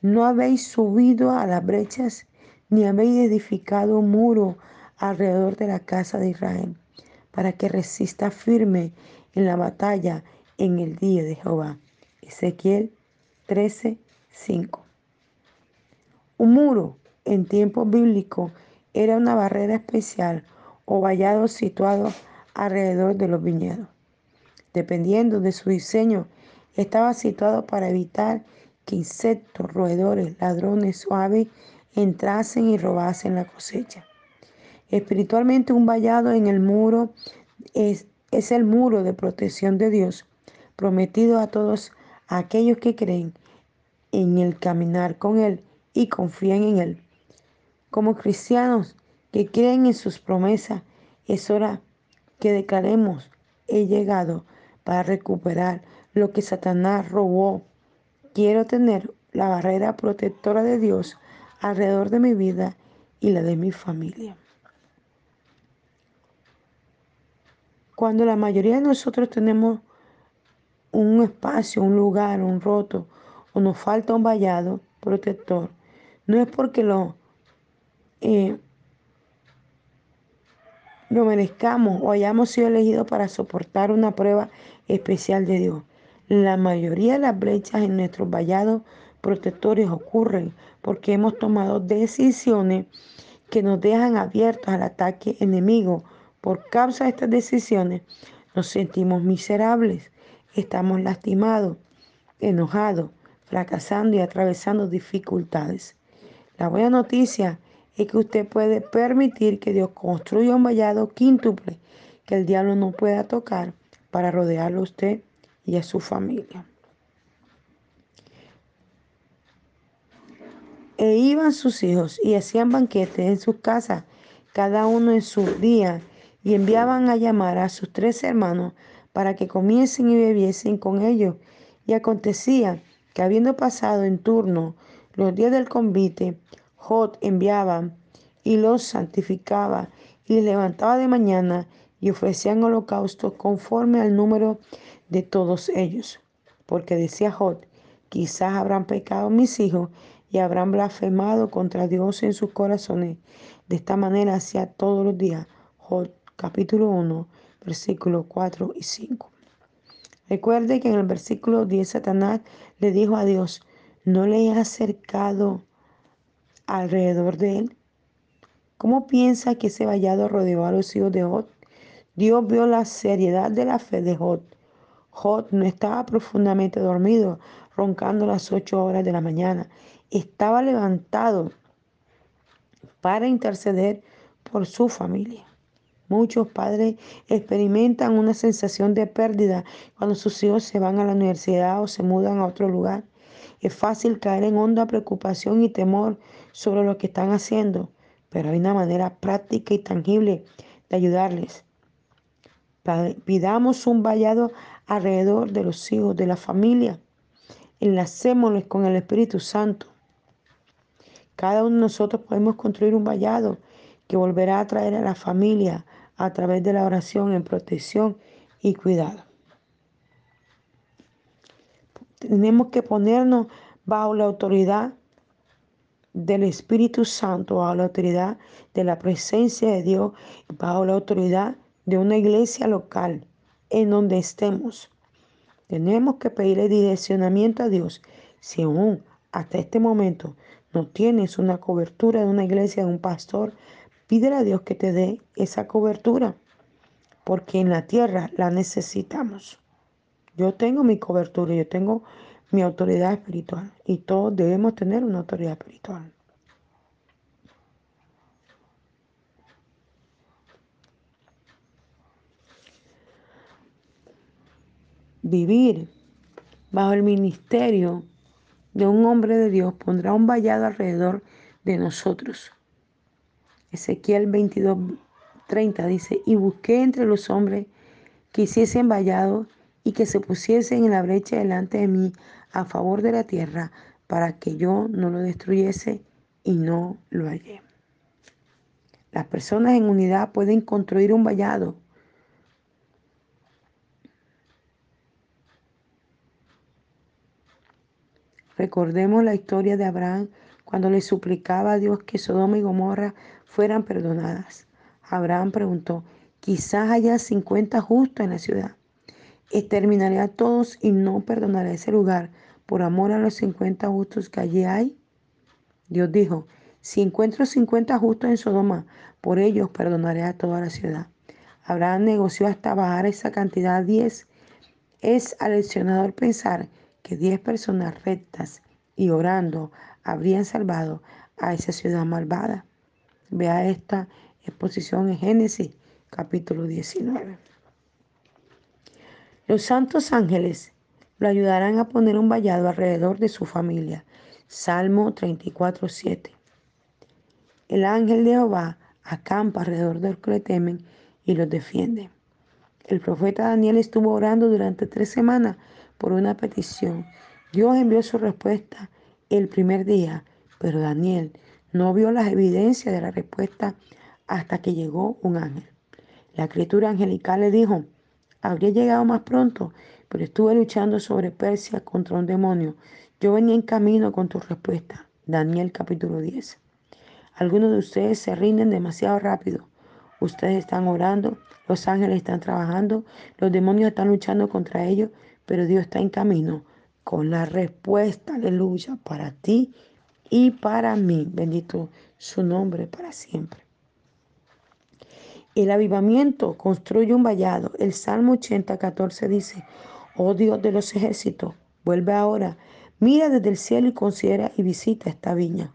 no habéis subido a las brechas ni habéis edificado muro alrededor de la casa de Israel, para que resista firme en la batalla en el día de Jehová. Ezequiel 13, 5. Un muro en tiempo bíblico era una barrera especial o vallado situado alrededor de los viñedos. Dependiendo de su diseño, estaba situado para evitar que insectos, roedores, ladrones o aves entrasen y robasen la cosecha. Espiritualmente un vallado en el muro es, es el muro de protección de Dios, prometido a todos aquellos que creen en el caminar con Él y confían en Él. Como cristianos que creen en sus promesas, es hora que declaremos, he llegado para recuperar lo que Satanás robó. Quiero tener la barrera protectora de Dios alrededor de mi vida y la de mi familia. Cuando la mayoría de nosotros tenemos un espacio, un lugar, un roto, o nos falta un vallado protector, no es porque lo, eh, lo merezcamos o hayamos sido elegidos para soportar una prueba especial de Dios. La mayoría de las brechas en nuestros vallados protectores ocurren porque hemos tomado decisiones que nos dejan abiertos al ataque enemigo por causa de estas decisiones, nos sentimos miserables, estamos lastimados, enojados, fracasando y atravesando dificultades. La buena noticia es que usted puede permitir que Dios construya un vallado quíntuple que el diablo no pueda tocar para rodearlo a usted y a su familia. E iban sus hijos y hacían banquetes en sus casas, cada uno en su día, y enviaban a llamar a sus tres hermanos para que comiesen y bebiesen con ellos. Y acontecía que habiendo pasado en turno los días del convite, Jod enviaba y los santificaba y les levantaba de mañana y ofrecían holocaustos conforme al número de todos ellos. Porque decía Jod, quizás habrán pecado mis hijos y habrán blasfemado contra Dios en sus corazones. De esta manera hacía todos los días. Jod capítulo 1, versículos 4 y 5. Recuerde que en el versículo 10 Satanás le dijo a Dios, ¿no le he acercado alrededor de él? ¿Cómo piensa que ese vallado rodeó a los hijos de Jod? Dios vio la seriedad de la fe de Jod. Jod no estaba profundamente dormido, roncando las ocho horas de la mañana. Estaba levantado para interceder por su familia. Muchos padres experimentan una sensación de pérdida cuando sus hijos se van a la universidad o se mudan a otro lugar. Es fácil caer en honda preocupación y temor sobre lo que están haciendo, pero hay una manera práctica y tangible de ayudarles. Pidamos un vallado alrededor de los hijos, de la familia. Enlacémosles con el Espíritu Santo. Cada uno de nosotros podemos construir un vallado que volverá a traer a la familia a través de la oración en protección y cuidado. Tenemos que ponernos bajo la autoridad del Espíritu Santo, bajo la autoridad de la presencia de Dios, bajo la autoridad de una iglesia local en donde estemos. Tenemos que pedirle direccionamiento a Dios. Si aún hasta este momento no tienes una cobertura de una iglesia, de un pastor, Pídele a Dios que te dé esa cobertura, porque en la tierra la necesitamos. Yo tengo mi cobertura, yo tengo mi autoridad espiritual y todos debemos tener una autoridad espiritual. Vivir bajo el ministerio de un hombre de Dios pondrá un vallado alrededor de nosotros Ezequiel 22, 30 dice, y busqué entre los hombres que hiciesen vallado y que se pusiesen en la brecha delante de mí a favor de la tierra para que yo no lo destruyese y no lo hallé. Las personas en unidad pueden construir un vallado. Recordemos la historia de Abraham cuando le suplicaba a Dios que Sodoma y Gomorra fueran perdonadas. Abraham preguntó, Quizás haya 50 justos en la ciudad. Exterminaré a todos y no perdonaré ese lugar por amor a los 50 justos que allí hay. Dios dijo, si encuentro 50 justos en Sodoma, por ellos perdonaré a toda la ciudad. Abraham negoció hasta bajar esa cantidad a 10. Es aleccionador pensar que 10 personas rectas y orando habrían salvado a esa ciudad malvada. Vea esta exposición en Génesis capítulo 19. Los santos ángeles lo ayudarán a poner un vallado alrededor de su familia. Salmo 34, 7. El ángel de Jehová acampa alrededor de los que le temen y los defiende. El profeta Daniel estuvo orando durante tres semanas por una petición. Dios envió su respuesta el primer día, pero Daniel no vio las evidencias de la respuesta hasta que llegó un ángel. La criatura angelical le dijo, habría llegado más pronto, pero estuve luchando sobre Persia contra un demonio. Yo venía en camino con tu respuesta. Daniel capítulo 10. Algunos de ustedes se rinden demasiado rápido. Ustedes están orando, los ángeles están trabajando, los demonios están luchando contra ellos, pero Dios está en camino con la respuesta, aleluya, para ti y para mí. Bendito su nombre para siempre. El avivamiento construye un vallado. El Salmo 80, 14 dice, oh Dios de los ejércitos, vuelve ahora, mira desde el cielo y considera y visita esta viña.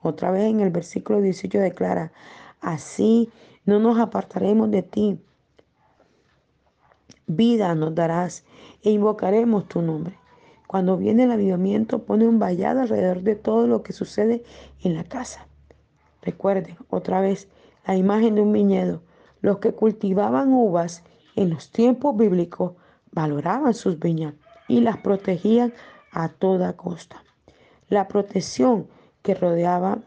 Otra vez en el versículo 18 declara, así no nos apartaremos de ti. Vida nos darás e invocaremos tu nombre. Cuando viene el avivamiento, pone un vallado alrededor de todo lo que sucede en la casa. Recuerden otra vez la imagen de un viñedo. Los que cultivaban uvas en los tiempos bíblicos valoraban sus viñas y las protegían a toda costa. La protección que rodeaba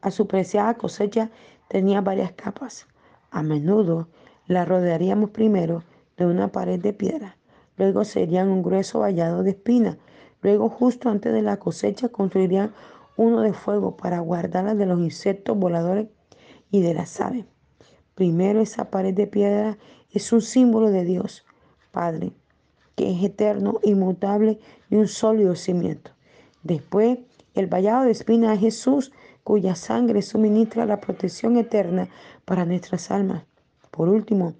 a su preciada cosecha tenía varias capas. A menudo la rodearíamos primero de una pared de piedra, luego serían un grueso vallado de espinas, luego justo antes de la cosecha construirían uno de fuego para guardarla de los insectos voladores y de las aves. Primero esa pared de piedra es un símbolo de Dios, Padre, que es eterno, inmutable y un sólido cimiento. Después, el vallado de espina es Jesús, cuya sangre suministra la protección eterna para nuestras almas. Por último,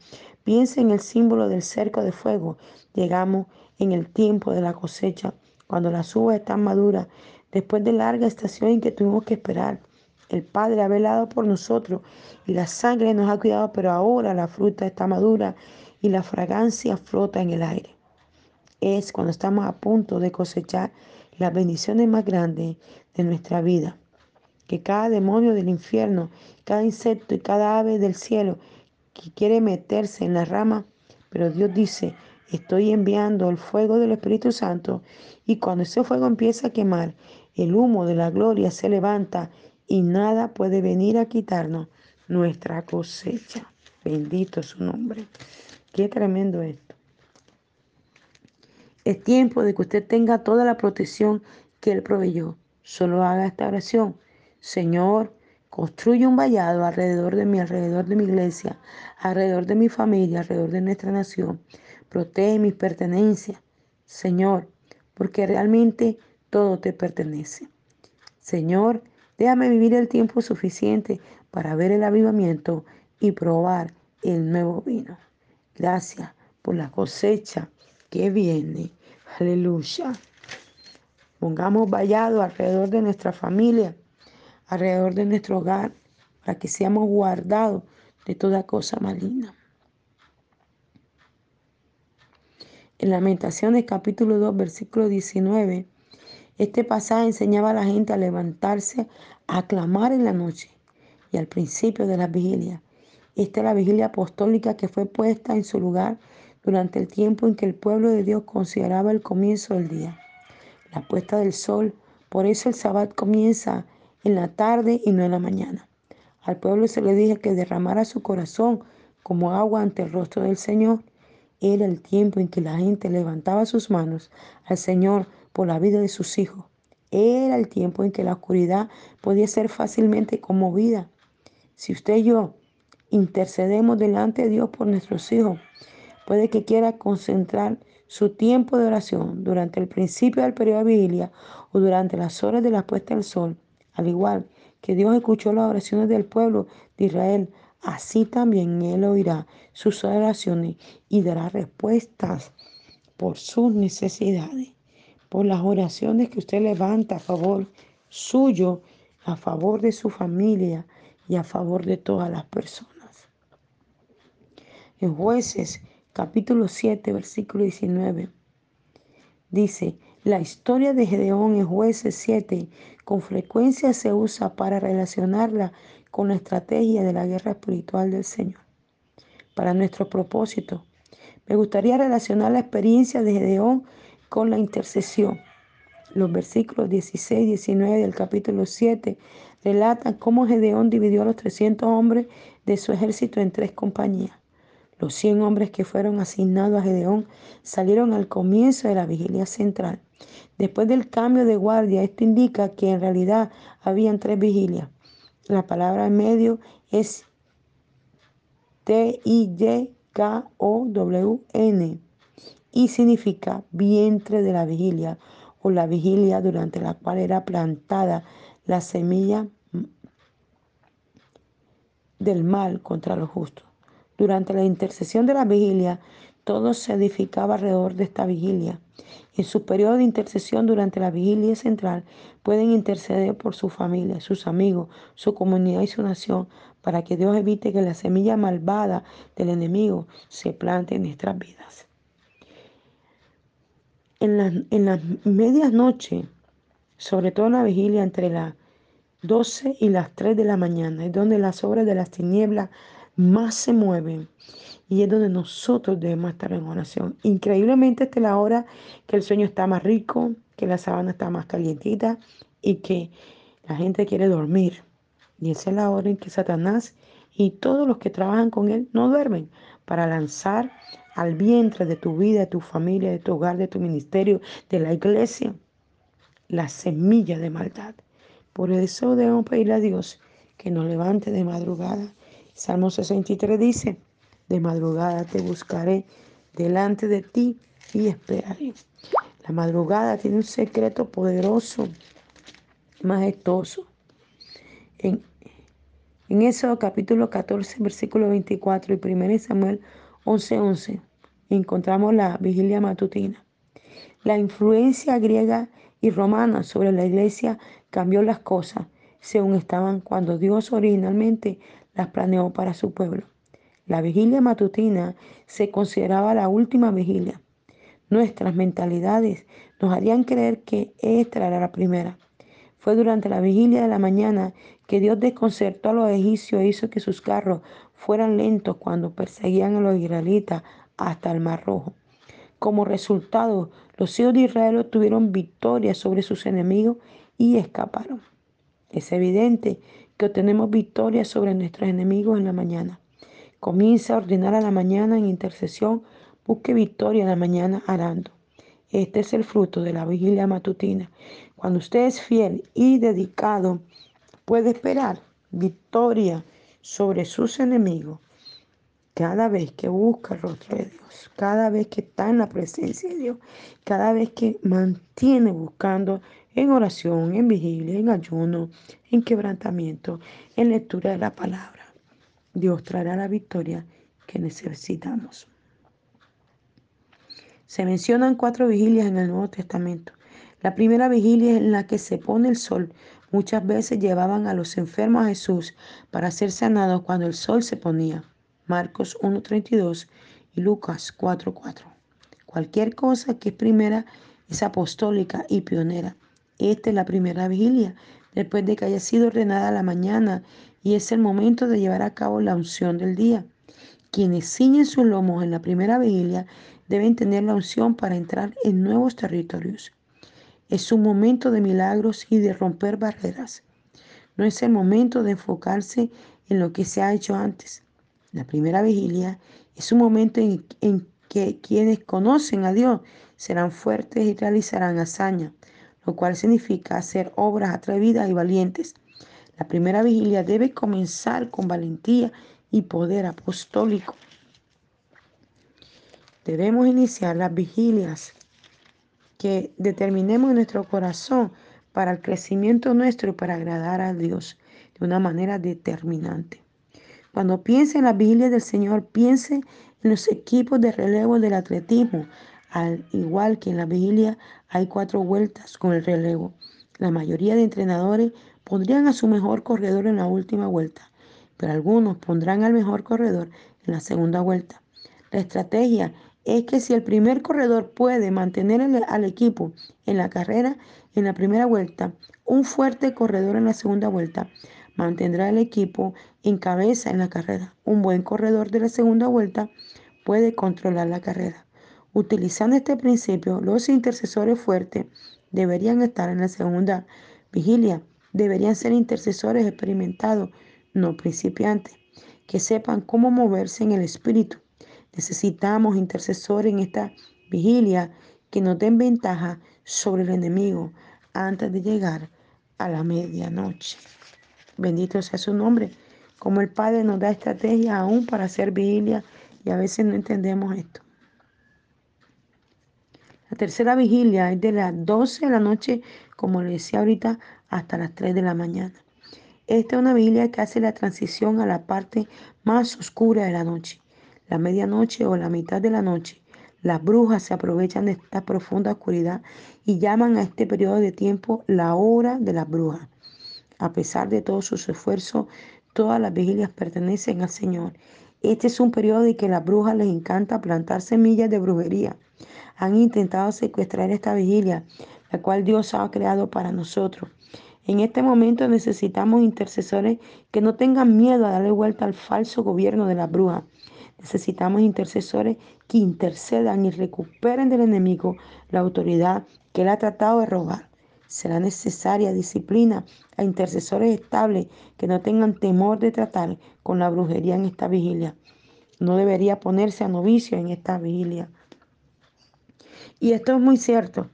piensa en el símbolo del cerco de fuego. Llegamos en el tiempo de la cosecha, cuando las uvas están maduras, después de larga estación en que tuvimos que esperar. El Padre ha velado por nosotros y la sangre nos ha cuidado, pero ahora la fruta está madura y la fragancia flota en el aire. Es cuando estamos a punto de cosechar las bendiciones más grandes de nuestra vida. Que cada demonio del infierno, cada insecto y cada ave del cielo quiere meterse en la rama, pero Dios dice, estoy enviando el fuego del Espíritu Santo y cuando ese fuego empieza a quemar, el humo de la gloria se levanta y nada puede venir a quitarnos nuestra cosecha. Bendito su nombre. Qué tremendo esto. Es tiempo de que usted tenga toda la protección que Él proveyó. Solo haga esta oración. Señor, construye un vallado alrededor de mí, alrededor de mi iglesia, alrededor de mi familia, alrededor de nuestra nación. Protege mis pertenencias, Señor, porque realmente todo te pertenece. Señor, déjame vivir el tiempo suficiente para ver el avivamiento y probar el nuevo vino. Gracias por la cosecha que viene. Aleluya. Pongamos vallado alrededor de nuestra familia, alrededor de nuestro hogar, para que seamos guardados de toda cosa maligna. En Lamentaciones capítulo 2, versículo 19, este pasaje enseñaba a la gente a levantarse, a clamar en la noche y al principio de la vigilia. Esta es la vigilia apostólica que fue puesta en su lugar durante el tiempo en que el pueblo de Dios consideraba el comienzo del día, la puesta del sol. Por eso el sabbat comienza en la tarde y no en la mañana. Al pueblo se le dije que derramara su corazón como agua ante el rostro del Señor. Era el tiempo en que la gente levantaba sus manos al Señor por la vida de sus hijos. Era el tiempo en que la oscuridad podía ser fácilmente conmovida. Si usted y yo intercedemos delante de Dios por nuestros hijos. Puede que quiera concentrar su tiempo de oración durante el principio del periodo de vigilia o durante las horas de la puesta del sol. Al igual que Dios escuchó las oraciones del pueblo de Israel, así también Él oirá sus oraciones y dará respuestas por sus necesidades, por las oraciones que usted levanta a favor suyo, a favor de su familia y a favor de todas las personas. En jueces capítulo 7, versículo 19, dice, la historia de Gedeón en jueces 7 con frecuencia se usa para relacionarla con la estrategia de la guerra espiritual del Señor. Para nuestro propósito, me gustaría relacionar la experiencia de Gedeón con la intercesión. Los versículos 16 y 19 del capítulo 7 relatan cómo Gedeón dividió a los 300 hombres de su ejército en tres compañías. Los 100 hombres que fueron asignados a Gedeón salieron al comienzo de la vigilia central. Después del cambio de guardia, esto indica que en realidad habían tres vigilias. La palabra en medio es T-I-Y K-O-W-N y significa vientre de la vigilia o la vigilia durante la cual era plantada la semilla del mal contra los justos. Durante la intercesión de la vigilia, todo se edificaba alrededor de esta vigilia. En su periodo de intercesión durante la vigilia central, pueden interceder por su familia, sus amigos, su comunidad y su nación, para que Dios evite que la semilla malvada del enemigo se plante en nuestras vidas. En las, en medias noches, sobre todo en la vigilia entre las 12 y las 3 de la mañana, es donde las obras de las tinieblas más se mueven y es donde nosotros debemos estar en oración. Increíblemente esta es la hora que el sueño está más rico, que la sabana está más calientita y que la gente quiere dormir. Y esa es la hora en que Satanás y todos los que trabajan con él no duermen para lanzar al vientre de tu vida, de tu familia, de tu hogar, de tu ministerio, de la iglesia, la semilla de maldad. Por eso debemos pedirle a Dios que nos levante de madrugada. Salmo 63 dice, de madrugada te buscaré delante de ti y esperaré. La madrugada tiene un secreto poderoso, majestuoso. En, en eso capítulo 14, versículo 24 y 1 Samuel 11, 11 encontramos la vigilia matutina. La influencia griega y romana sobre la iglesia cambió las cosas según estaban cuando Dios originalmente las planeó para su pueblo. La vigilia matutina se consideraba la última vigilia. Nuestras mentalidades nos harían creer que esta era la primera. Fue durante la vigilia de la mañana que Dios desconcertó a los egipcios e hizo que sus carros fueran lentos cuando perseguían a los israelitas hasta el Mar Rojo. Como resultado, los hijos de Israel obtuvieron victoria sobre sus enemigos y escaparon. Es evidente que obtenemos victoria sobre nuestros enemigos en la mañana. Comienza a ordenar a la mañana en intercesión, busque victoria en la mañana arando. Este es el fruto de la vigilia matutina. Cuando usted es fiel y dedicado, puede esperar victoria sobre sus enemigos cada vez que busca el rostro de Dios, cada vez que está en la presencia de Dios, cada vez que mantiene buscando en oración, en vigilia, en ayuno, en quebrantamiento, en lectura de la palabra. Dios traerá la victoria que necesitamos. Se mencionan cuatro vigilias en el Nuevo Testamento. La primera vigilia en la que se pone el sol. Muchas veces llevaban a los enfermos a Jesús para ser sanados cuando el sol se ponía. Marcos 1.32 y Lucas 4.4. Cualquier cosa que es primera es apostólica y pionera. Esta es la primera vigilia, después de que haya sido ordenada la mañana y es el momento de llevar a cabo la unción del día. Quienes ciñen sus lomos en la primera vigilia deben tener la unción para entrar en nuevos territorios. Es un momento de milagros y de romper barreras. No es el momento de enfocarse en lo que se ha hecho antes. La primera vigilia es un momento en, en que quienes conocen a Dios serán fuertes y realizarán hazañas, lo cual significa hacer obras atrevidas y valientes. La primera vigilia debe comenzar con valentía y poder apostólico. Debemos iniciar las vigilias que determinemos en nuestro corazón para el crecimiento nuestro y para agradar a Dios de una manera determinante. Cuando piense en las vigilias del Señor, piense en los equipos de relevo del atletismo. Al igual que en la vigilia hay cuatro vueltas con el relevo. La mayoría de entrenadores pondrían a su mejor corredor en la última vuelta, pero algunos pondrán al mejor corredor en la segunda vuelta. La estrategia es que si el primer corredor puede mantener al equipo en la carrera en la primera vuelta, un fuerte corredor en la segunda vuelta mantendrá al equipo en cabeza en la carrera. Un buen corredor de la segunda vuelta puede controlar la carrera. Utilizando este principio, los intercesores fuertes deberían estar en la segunda vigilia. Deberían ser intercesores experimentados, no principiantes, que sepan cómo moverse en el espíritu Necesitamos intercesores en esta vigilia que nos den ventaja sobre el enemigo antes de llegar a la medianoche. Bendito sea su nombre. Como el Padre nos da estrategia aún para hacer vigilia y a veces no entendemos esto. La tercera vigilia es de las 12 de la noche, como le decía ahorita, hasta las 3 de la mañana. Esta es una vigilia que hace la transición a la parte más oscura de la noche la medianoche o la mitad de la noche, las brujas se aprovechan de esta profunda oscuridad y llaman a este periodo de tiempo la hora de las brujas. A pesar de todos sus esfuerzos, todas las vigilias pertenecen al Señor. Este es un periodo en que las brujas les encanta plantar semillas de brujería. Han intentado secuestrar esta vigilia, la cual Dios ha creado para nosotros. En este momento necesitamos intercesores que no tengan miedo a darle vuelta al falso gobierno de las brujas. Necesitamos intercesores que intercedan y recuperen del enemigo la autoridad que él ha tratado de robar. Será necesaria disciplina a intercesores estables que no tengan temor de tratar con la brujería en esta vigilia. No debería ponerse a novicio en esta vigilia. Y esto es muy cierto.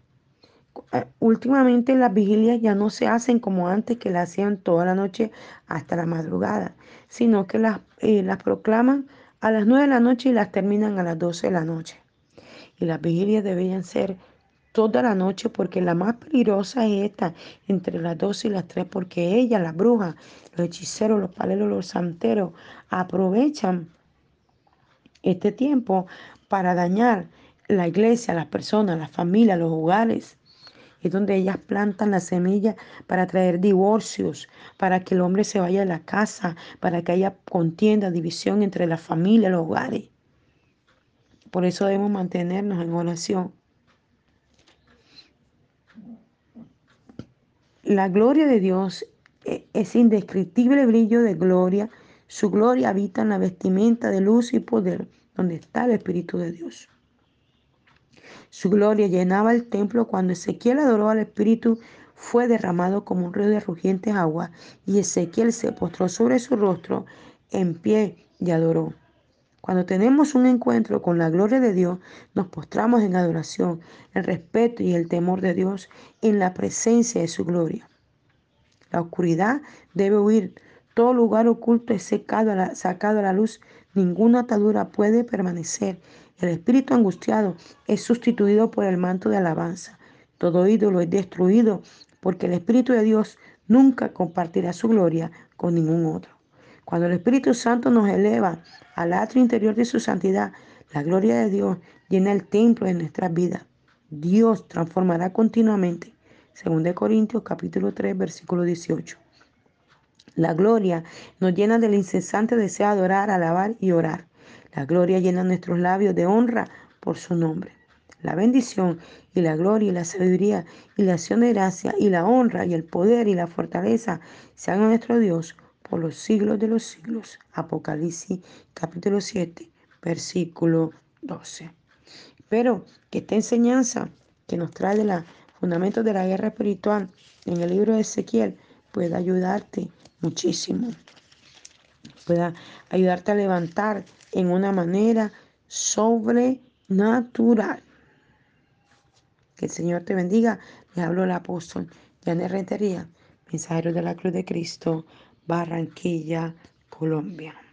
Eh, últimamente las vigilias ya no se hacen como antes, que las hacían toda la noche hasta la madrugada, sino que las, eh, las proclaman a las 9 de la noche y las terminan a las 12 de la noche. Y las vigilias deberían ser toda la noche porque la más peligrosa es esta, entre las 12 y las 3, porque ellas, las brujas, los hechiceros, los paleros, los santeros, aprovechan este tiempo para dañar la iglesia, las personas, las familias, los hogares es donde ellas plantan la semilla para traer divorcios, para que el hombre se vaya de la casa, para que haya contienda, división entre la familia, los hogares. Por eso debemos mantenernos en oración. La gloria de Dios e-, es indescriptible brillo de gloria. Su gloria habita en la vestimenta de luz y poder, donde está el Espíritu de Dios. Su gloria llenaba el templo cuando Ezequiel adoró al Espíritu fue derramado como un río de rugientes agua y Ezequiel se postró sobre su rostro en pie y adoró. Cuando tenemos un encuentro con la gloria de Dios, nos postramos en adoración, el respeto y el temor de Dios en la presencia de su gloria. La oscuridad debe huir. Todo lugar oculto es sacado a la luz. Ninguna atadura puede permanecer. El espíritu angustiado es sustituido por el manto de alabanza. Todo ídolo es destruido porque el Espíritu de Dios nunca compartirá su gloria con ningún otro. Cuando el Espíritu Santo nos eleva al atrio interior de su santidad, la gloria de Dios llena el templo de nuestras vidas. Dios transformará continuamente. 2 Corintios capítulo 3 versículo 18. La gloria nos llena del incesante deseo de adorar, alabar y orar. La gloria llena nuestros labios de honra por su nombre. La bendición y la gloria y la sabiduría y la acción de gracia y la honra y el poder y la fortaleza sean a nuestro Dios por los siglos de los siglos. Apocalipsis capítulo 7, versículo 12. Pero que esta enseñanza que nos trae de los fundamentos de la guerra espiritual en el libro de Ezequiel pueda ayudarte muchísimo. Pueda ayudarte a levantar en una manera sobrenatural. Que el Señor te bendiga. Le hablo el apóstol Janet Rentería, mensajero de la Cruz de Cristo, Barranquilla, Colombia.